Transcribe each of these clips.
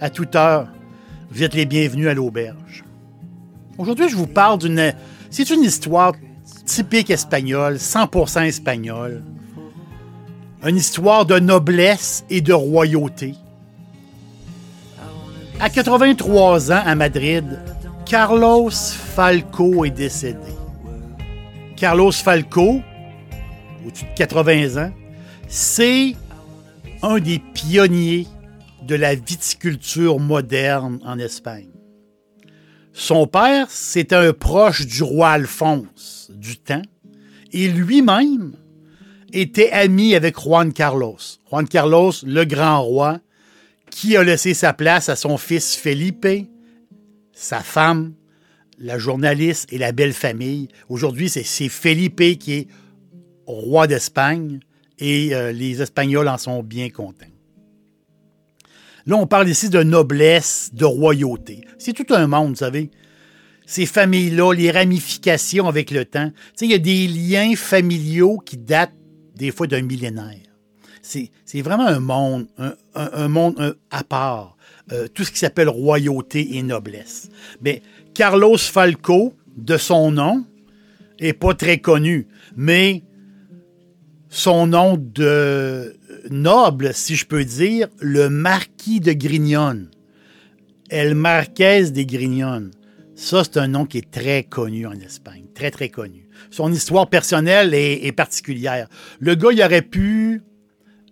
À toute heure, vous êtes les bienvenus à l'auberge. Aujourd'hui, je vous parle d'une. C'est une histoire typique espagnole, 100% espagnole. Une histoire de noblesse et de royauté. À 83 ans à Madrid, Carlos Falco est décédé. Carlos Falco, au-dessus de 80 ans, c'est un des pionniers de la viticulture moderne en Espagne. Son père, c'était un proche du roi Alphonse du temps, et lui-même était ami avec Juan Carlos. Juan Carlos, le grand roi, qui a laissé sa place à son fils Felipe, sa femme, la journaliste et la belle famille. Aujourd'hui, c'est Felipe qui est roi d'Espagne et euh, les Espagnols en sont bien contents. Là, on parle ici de noblesse, de royauté. C'est tout un monde, vous savez. Ces familles-là, les ramifications avec le temps. Tu sais, il y a des liens familiaux qui datent des fois d'un millénaire. C'est vraiment un monde, un, monde à part. Euh, tout ce qui s'appelle royauté et noblesse. Mais Carlos Falco, de son nom, est pas très connu. Mais son nom de noble, si je peux dire, le marquis de Grignon. El Marquez de Grignon. Ça, c'est un nom qui est très connu en Espagne, très, très connu. Son histoire personnelle est, particulière. Le gars, il aurait pu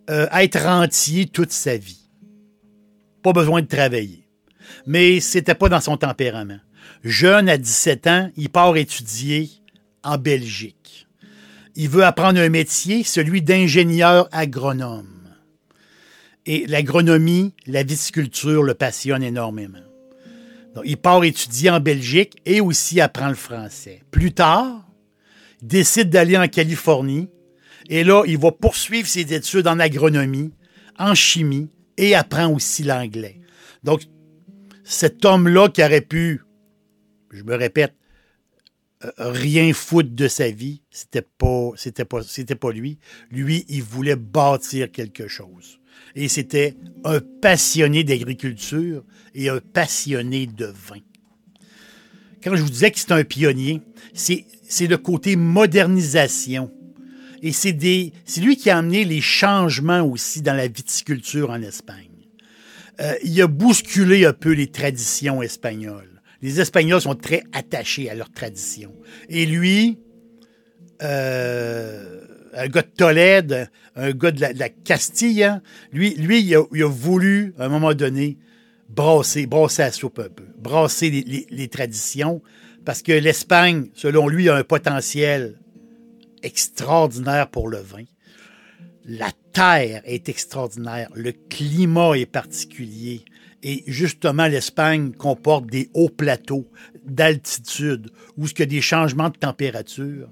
euh, être rentier toute sa vie. Pas besoin de travailler. Mais c'était pas dans son tempérament. Jeune, à 17 ans, il part étudier en Belgique il veut apprendre un métier, celui d'ingénieur agronome. Et l'agronomie, la viticulture le passionne énormément. Il part étudier en Belgique et aussi apprend le français. Plus tard, il décide d'aller en Californie et là, il va poursuivre ses études en agronomie, en chimie et apprend aussi l'anglais. Donc, cet homme-là qui aurait pu, je me répète, rien foutre de sa vie. C'était pas, c'était pas, c'était pas lui. Lui, il voulait bâtir quelque chose. Et c'était un passionné d'agriculture et un passionné de vin. Quand je vous disais que c'est un pionnier, c'est, le côté modernisation. Et c'est, des, c'est lui qui a amené les changements aussi dans la viticulture en Espagne. Euh, il a bousculé un peu les traditions espagnoles les Espagnols sont très attachés à leur tradition. Et lui, euh, un gars de Tolède, un gars de la, Castille, hein, lui, lui il, a, voulu, à un moment donné, brasser, brasser la soupe un peu, brasser les, traditions, parce que l'Espagne, selon lui, a un potentiel extraordinaire pour le vin. La terre est extraordinaire, le climat est particulier. Et justement, l'Espagne comporte des hauts plateaux d'altitude où il y a des changements de température.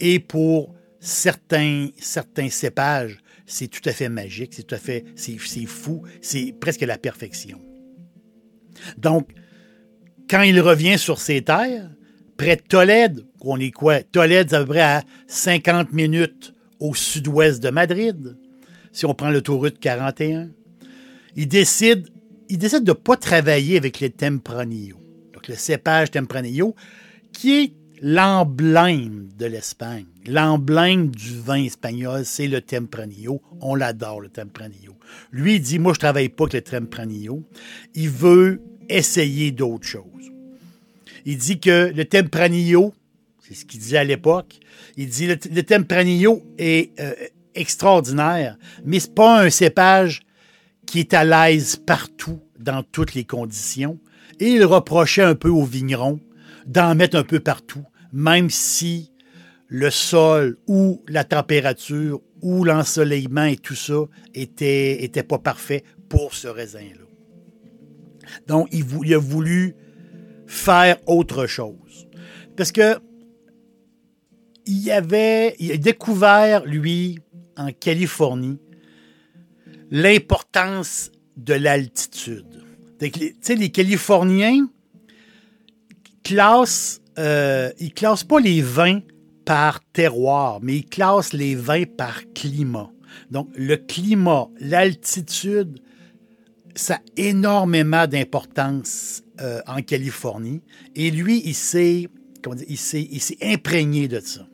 Et pour certains, certains cépages, c'est tout à fait magique, c'est tout à fait, c'est, fou, c'est presque la perfection. Donc, quand il revient sur ces terres, près de Tolède, on est quoi? Tolède, c'est à peu près à 50 minutes au sud-ouest de Madrid, si on prend l'autoroute 41. Il décide il décide de ne pas travailler avec les Tempranillo. Donc, le cépage Tempranillo, qui est l'emblème de l'Espagne. L'emblème du vin espagnol, c'est le Tempranillo. On l'adore, le Tempranillo. Lui, il dit, moi, je travaille pas avec le Tempranillo. Il veut essayer d'autres choses. Il dit que le Tempranillo, c'est ce qu'il disait à l'époque, il dit le, le Tempranillo est euh, extraordinaire, mais c'est pas un cépage qui est à l'aise partout, dans toutes les conditions. Et il reprochait un peu aux vignerons d'en mettre un peu partout, même si le sol ou la température ou l'ensoleillement et tout ça était, pas parfait pour ce raisin-là. Donc, il, a voulu faire autre chose. Parce que il avait, découvert, lui, en Californie, l'importance de l'altitude. Tu sais, les Californiens classent, euh, ils classent pas les vins par terroir, mais ils classent les vins par climat. Donc, le climat, l'altitude, ça a énormément d'importance euh, en Californie. Et lui, il s'est, imprégné de ça.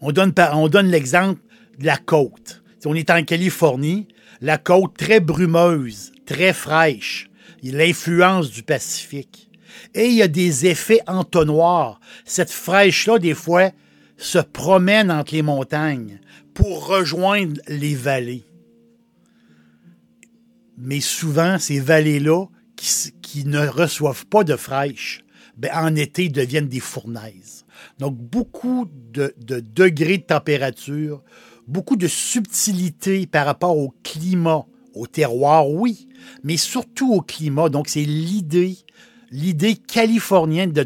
On donne, l'exemple de la côte. On est en Californie, la côte très brumeuse, très fraîche, l'influence du Pacifique. Et il y a des effets entonnoirs. Cette fraîche-là, des fois, se promène entre les montagnes pour rejoindre les vallées. Mais souvent, ces vallées-là, qui, ne reçoivent pas de fraîche, ben, en été deviennent des fournaises. Donc, beaucoup de degrés de température, beaucoup de subtilité par rapport au climat, au terroir, oui, mais surtout au climat. Donc, c'est l'idée, l'idée californienne de,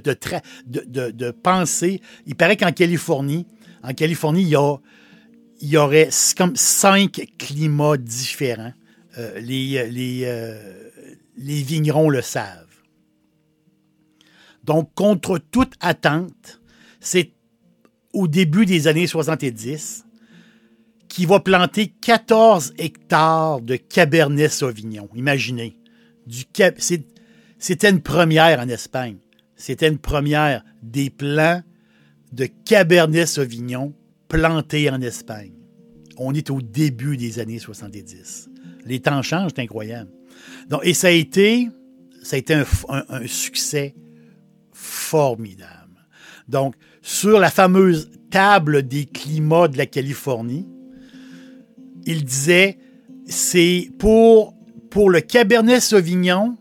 de, de, penser. Il paraît qu'en Californie, en Californie, il y, aurait comme cinq climats différents. Euh, euh, les vignerons le savent. Donc, contre toute attente, c'est au début des années 70 qui va planter 14 hectares de Cabernet Sauvignon. Imaginez. Du C'était une première en Espagne. C'était une première des plants de Cabernet Sauvignon plantés en Espagne. On est au début des années 70. Les temps changent, c'est incroyable. Donc, et ça a été, ça un succès formidable. Donc, sur la fameuse table des climats de la Californie, il disait, c'est pour, pour le Cabernet Sauvignon,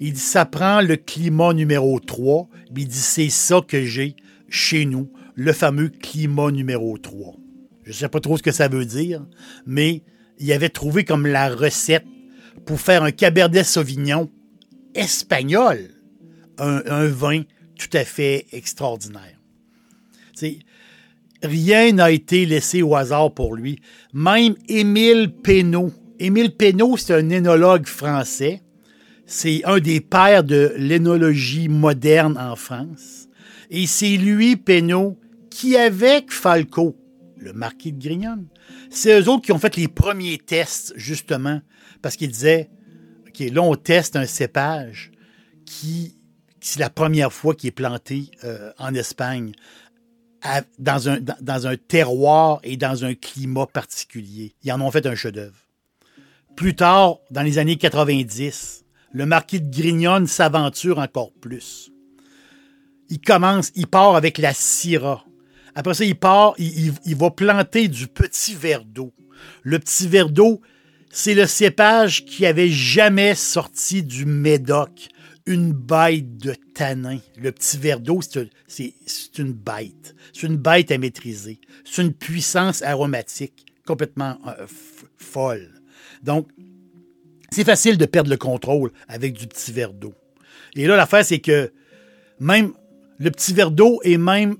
il dit, ça prend le climat numéro 3. Il dit, c'est ça que j'ai chez nous, le fameux climat numéro 3. Je ne sais pas trop ce que ça veut dire, mais il avait trouvé comme la recette pour faire un Cabernet Sauvignon espagnol, un, un vin tout à fait extraordinaire. Rien n'a été laissé au hasard pour lui. Même Émile Pénaud. Émile Pénaud, c'est un énologue français. C'est un des pères de l'énologie moderne en France. Et c'est lui, Pénaud, qui, avec Falco, le marquis de Grignon, c'est eux autres qui ont fait les premiers tests, justement, parce qu'ils disaient, OK, là, on teste un cépage qui, c'est la première fois qu'il est planté euh, en Espagne, dans, un, terroir et dans un climat particulier. Ils en ont fait un chef-d'œuvre. Plus tard, dans les années 90, le marquis de Grignon s'aventure encore plus. Il commence, il part avec la Syrah. Après ça, il part, il va planter du petit verre d'eau. Le petit verre d'eau, c'est le cépage qui avait jamais sorti du Médoc. Une bête de tanin. Le petit verre d'eau, c'est un- c'est c'est une bête. C'est une bête à maîtriser. C'est une puissance aromatique complètement euh, folle. Donc, c'est facile de perdre le contrôle avec du petit verre d'eau. Et là, l'affaire, c'est que même le petit verre d'eau est même.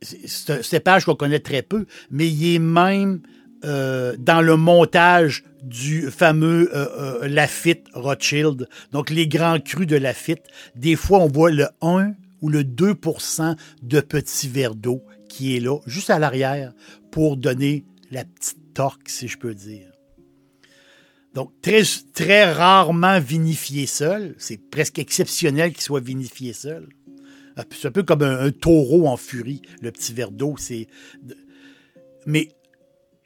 C'est un cépage qu'on connaît très peu, mais il est même euh, dans le montage du fameux euh, euh, Lafitte Rothschild. Donc, les grands crus de Lafitte, des fois, on voit le 1 ou le 2% de petit verre d'eau qui est là, juste à l'arrière, pour donner la petite torque, si je peux dire. Donc, très, rarement vinifié seul. C'est presque exceptionnel qu'il soit vinifié seul. C'est un peu comme un, un, taureau en furie, le petit verre d'eau. C'est... Mais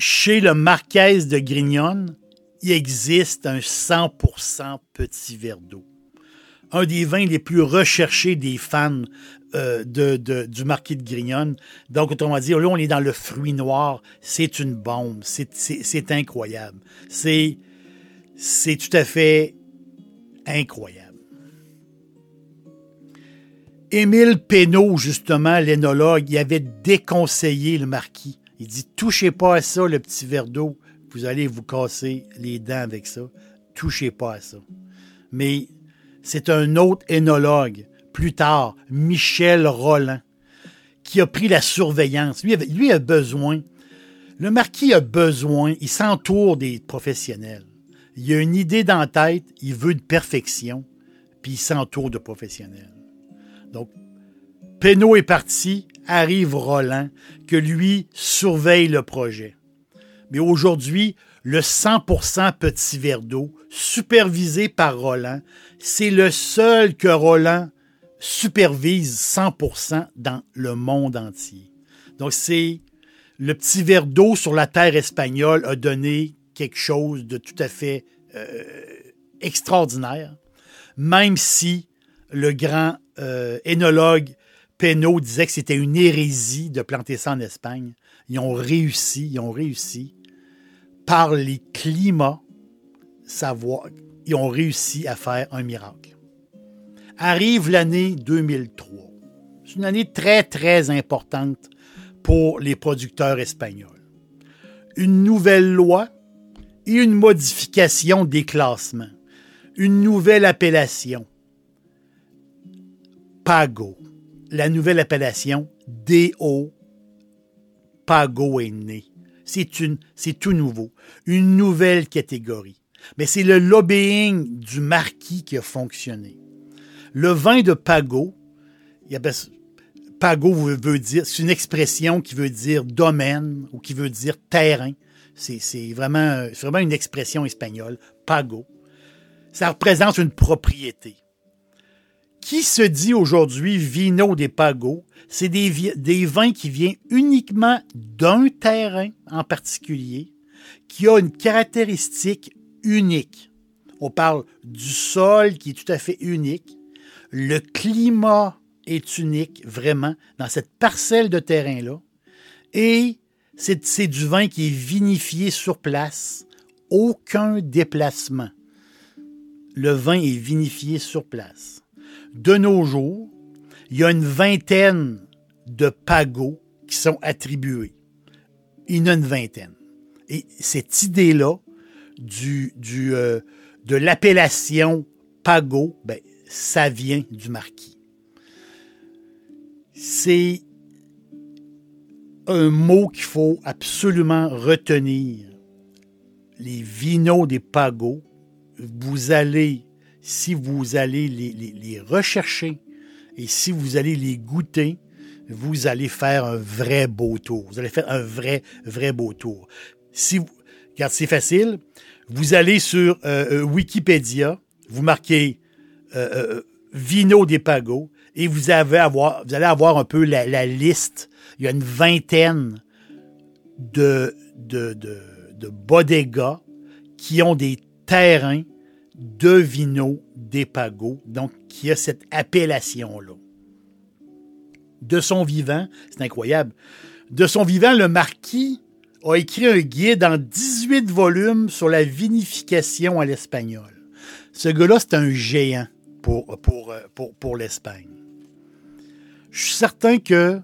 chez le Marquès de Grignon, il existe un 100% petit verre d'eau. Un des vins les plus recherchés des fans euh, de, du Marquis de Grignon. Donc, autrement dit, là, on est dans le fruit noir. C'est une bombe. C'est incroyable. C'est tout à fait incroyable. Émile Pénaud, justement, l'énologue, il avait déconseillé le marquis. Il dit Touchez pas à ça, le petit verre d'eau. Vous allez vous casser les dents avec ça. Touchez pas à ça. Mais c'est un autre énologue, plus tard, Michel Roland, qui a pris la surveillance. Lui, a besoin. Le marquis a besoin, il s'entoure des professionnels. Il a une idée dans la tête, il veut de perfection, puis il s'entoure de professionnels. Donc, Penaud est parti, arrive Roland, que lui surveille le projet. Mais aujourd'hui, le 100% petit verre d'eau, supervisé par Roland, c'est le seul que Roland supervise 100% dans le monde entier. Donc, c'est le petit verre d'eau sur la terre espagnole a donné quelque chose de tout à fait euh, extraordinaire, même si le grand euh, énologue Penaud disait que c'était une hérésie de planter ça en Espagne. Ils ont réussi, ils ont réussi par les climats, savoir, ils ont réussi à faire un miracle. Arrive l'année 2003. C'est une année très, très importante pour les producteurs espagnols. Une nouvelle loi et une modification des classements. Une nouvelle appellation. Pago la nouvelle appellation DO Pago est née. C'est, une, c'est tout nouveau, une nouvelle catégorie. Mais c'est le lobbying du marquis qui a fonctionné. Le vin de Pago, Pago veut dire, c'est une expression qui veut dire domaine ou qui veut dire terrain. C'est, vraiment, c'est vraiment une expression espagnole, Pago. Ça représente une propriété qui se dit aujourd'hui vino des pagos, c'est des, des, vins qui viennent uniquement d'un terrain en particulier, qui a une caractéristique unique. On parle du sol qui est tout à fait unique. Le climat est unique, vraiment, dans cette parcelle de terrain-là. Et c'est du vin qui est vinifié sur place. Aucun déplacement. Le vin est vinifié sur place de nos jours, il y a une vingtaine de pagos qui sont attribués. Il y en a une vingtaine. Et cette idée-là du, euh, de l'appellation pago, ben, ça vient du marquis. C'est un mot qu'il faut absolument retenir. Les vinos des pagos, vous allez si vous allez les, rechercher et si vous allez les goûter, vous allez faire un vrai beau tour. Vous allez faire un vrai, vrai beau tour. Si car c'est facile, vous allez sur euh, euh, Wikipédia, vous marquez euh, Vino des Pagos et vous, avez avoir, vous allez avoir un peu la, liste. Il y a une vingtaine de, de, de, de bodegas qui ont des terrains de Vino Pago, donc qui a cette appellation-là. De son vivant, c'est incroyable, de son vivant, le marquis a écrit un guide en 18 volumes sur la vinification à l'espagnol. Ce gars-là, c'est un géant pour l'Espagne. Je suis certain que,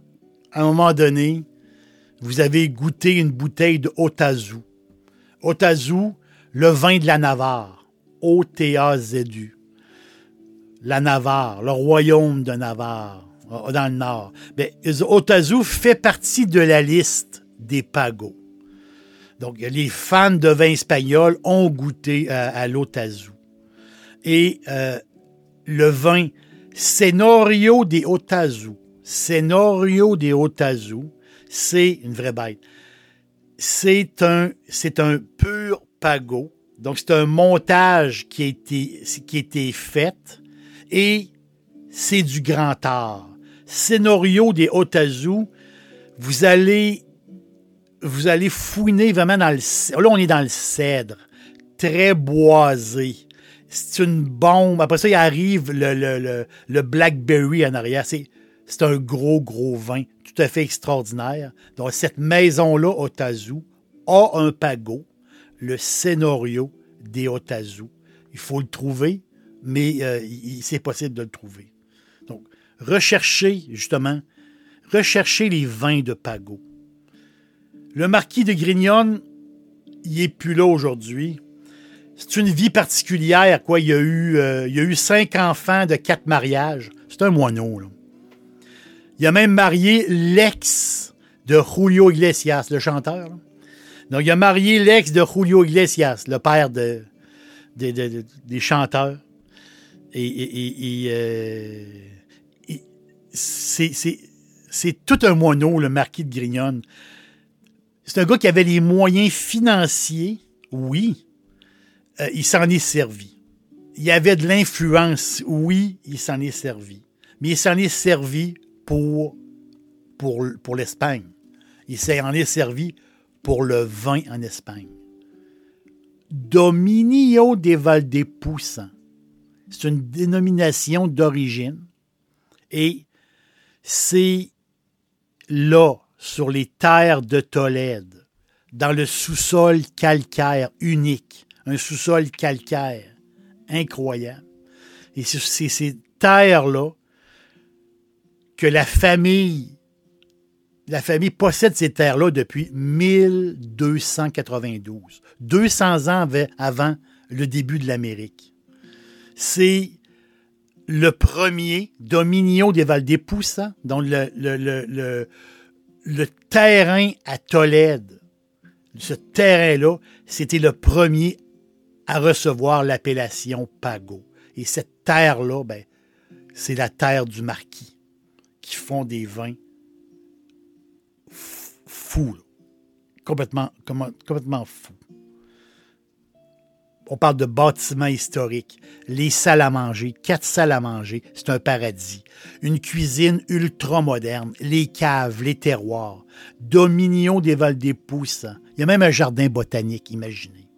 à un moment donné, vous avez goûté une bouteille de Otazu. Otazu, le vin de la Navarre. O-T-A-Z-U. La Navarre, le royaume de Navarre, euh, dans le nord. Bien, Otazu fait partie de la liste des pagos. Donc, les fans de vin espagnol ont goûté euh, à, l'Otazu. Et euh, le vin Senorio de Otazu, Senorio de Otazu, c'est une vraie bête. C'est un, c'est un pur pago donc, c'est un montage qui a été, fait et c'est du grand art. scénario des Otazu, vous allez, vous allez fouiner vraiment dans le... Là, on est dans le cèdre, très boisé. C'est une bombe. Après ça, il arrive le, le, le, Blackberry en arrière. C'est, un gros, gros vin tout à fait extraordinaire. Donc, cette maison-là, Otazu, a un pago, le scénario des Otazu. Il faut le trouver, mais euh, c'est possible de le trouver. Donc, recherchez, justement, recherchez les vins de Pago. Le marquis de Grignon, il n'est plus là aujourd'hui. C'est une vie particulière, quoi. Il a eu, euh, a eu cinq enfants de quatre mariages. C'est un moineau, là. Il a même marié l'ex de Julio Iglesias, le chanteur. Donc, il a marié l'ex de Julio Iglesias, le père de, des chanteurs. Et, euh, c'est tout un moineau, le marquis de Grignon. C'est un gars qui avait les moyens financiers, oui. Euh, il s'en est servi. Il avait de l'influence, oui, il s'en est servi. Mais il s'en est servi pour, pour, pour l'Espagne. Il s'en est servi pour le vin en Espagne. Dominio de Valdepusa. C'est une dénomination d'origine et c'est là, sur les terres de Tolède, dans le sous-sol calcaire unique, un sous-sol calcaire incroyable. Et c'est ces terres-là que la famille, la famille possède ces terres-là depuis 1292, 200 ans avant le début de l'Amérique. C'est le premier Dominio des dont le, le, le, le, terrain à Tolède, ce terrain-là, c'était le premier à recevoir l'appellation Pago. Et cette terre-là, ben, c'est la terre du marquis qui font des vins Complètement, fous. On parle de bâtiments historiques, les salles à manger, quatre salles à manger, c'est un paradis. Une cuisine ultra moderne, les caves, les terroirs, dominion des Val des Pousses. Il y a même un jardin botanique, imaginez.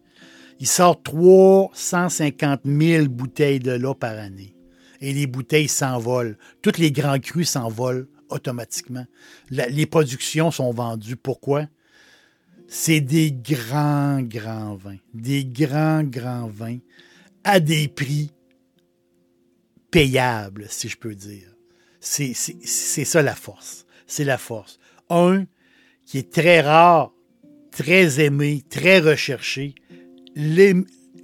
Il sort 350 000 bouteilles de l'eau par année et les bouteilles s'envolent. Toutes les grands crus s'envolent automatiquement. les productions sont vendues. Pourquoi? C'est des grands, grands vins. Des grands, grands vins à des prix payables, si je peux dire. C'est ça la force. C'est la force. Un qui est très rare, très aimé, très recherché,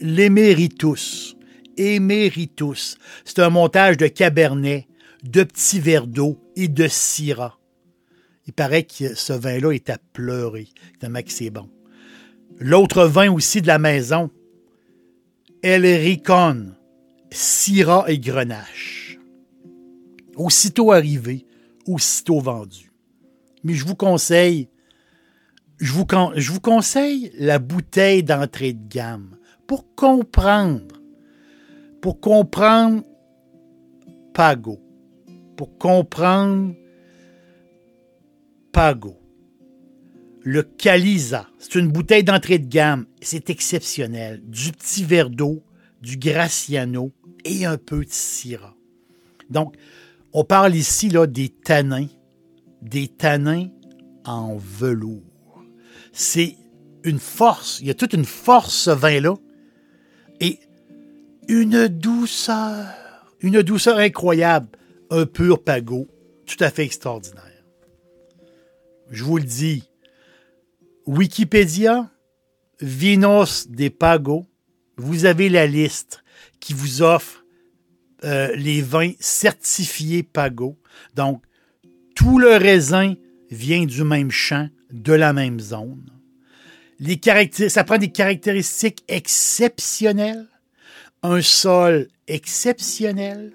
l'éméritus. Éméritus. C'est un montage de cabernet, de petits verres d'eau et de syrah. Il paraît que ce vin-là est à pleurer, tellement que c'est bon. L'autre vin aussi de la maison, El Ricon, Syrah et Grenache. Aussitôt arrivé, aussitôt vendu. Mais je vous conseille, je vous, je vous conseille la bouteille d'entrée de gamme pour comprendre pour comprendre Pago, pour comprendre Pago. Le Caliza, c'est une bouteille d'entrée de gamme. C'est exceptionnel. Du petit verre d'eau, du Graciano et un peu de Syrah. Donc, on parle ici là, des tanins, des tanins en velours. C'est une force. Il y a toute une force, ce vin-là. Et une douceur, une douceur incroyable, un pur pago, tout à fait extraordinaire. Je vous le dis, Wikipédia, Vinos des Pago, vous avez la liste qui vous offre euh, les vins certifiés Pago. Donc, tout le raisin vient du même champ, de la même zone. Les ça prend des caractéristiques exceptionnelles un sol exceptionnel,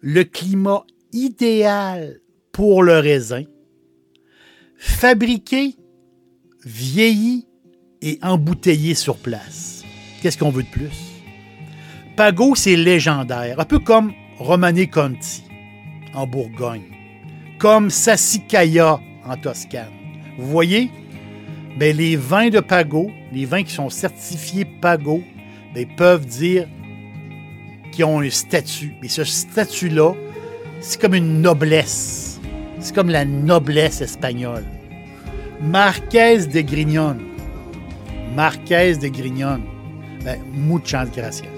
le climat idéal pour le raisin, fabriqué, vieilli et embouteillé sur place. Qu'est-ce qu'on veut de plus? Pago, c'est légendaire, un peu comme Romane Conti en Bourgogne. comme Sassicaia en Toscane. Vous voyez? Ben, les vins de Pago, les vins qui sont certifiés Pago, ben, peuvent dire qu'ils ont un statut. Mais ce statut-là, c'est comme une noblesse. C'est comme la noblesse espagnole. Marquez de Grignon. Marquez de Grignon. Ben, muchas gracias.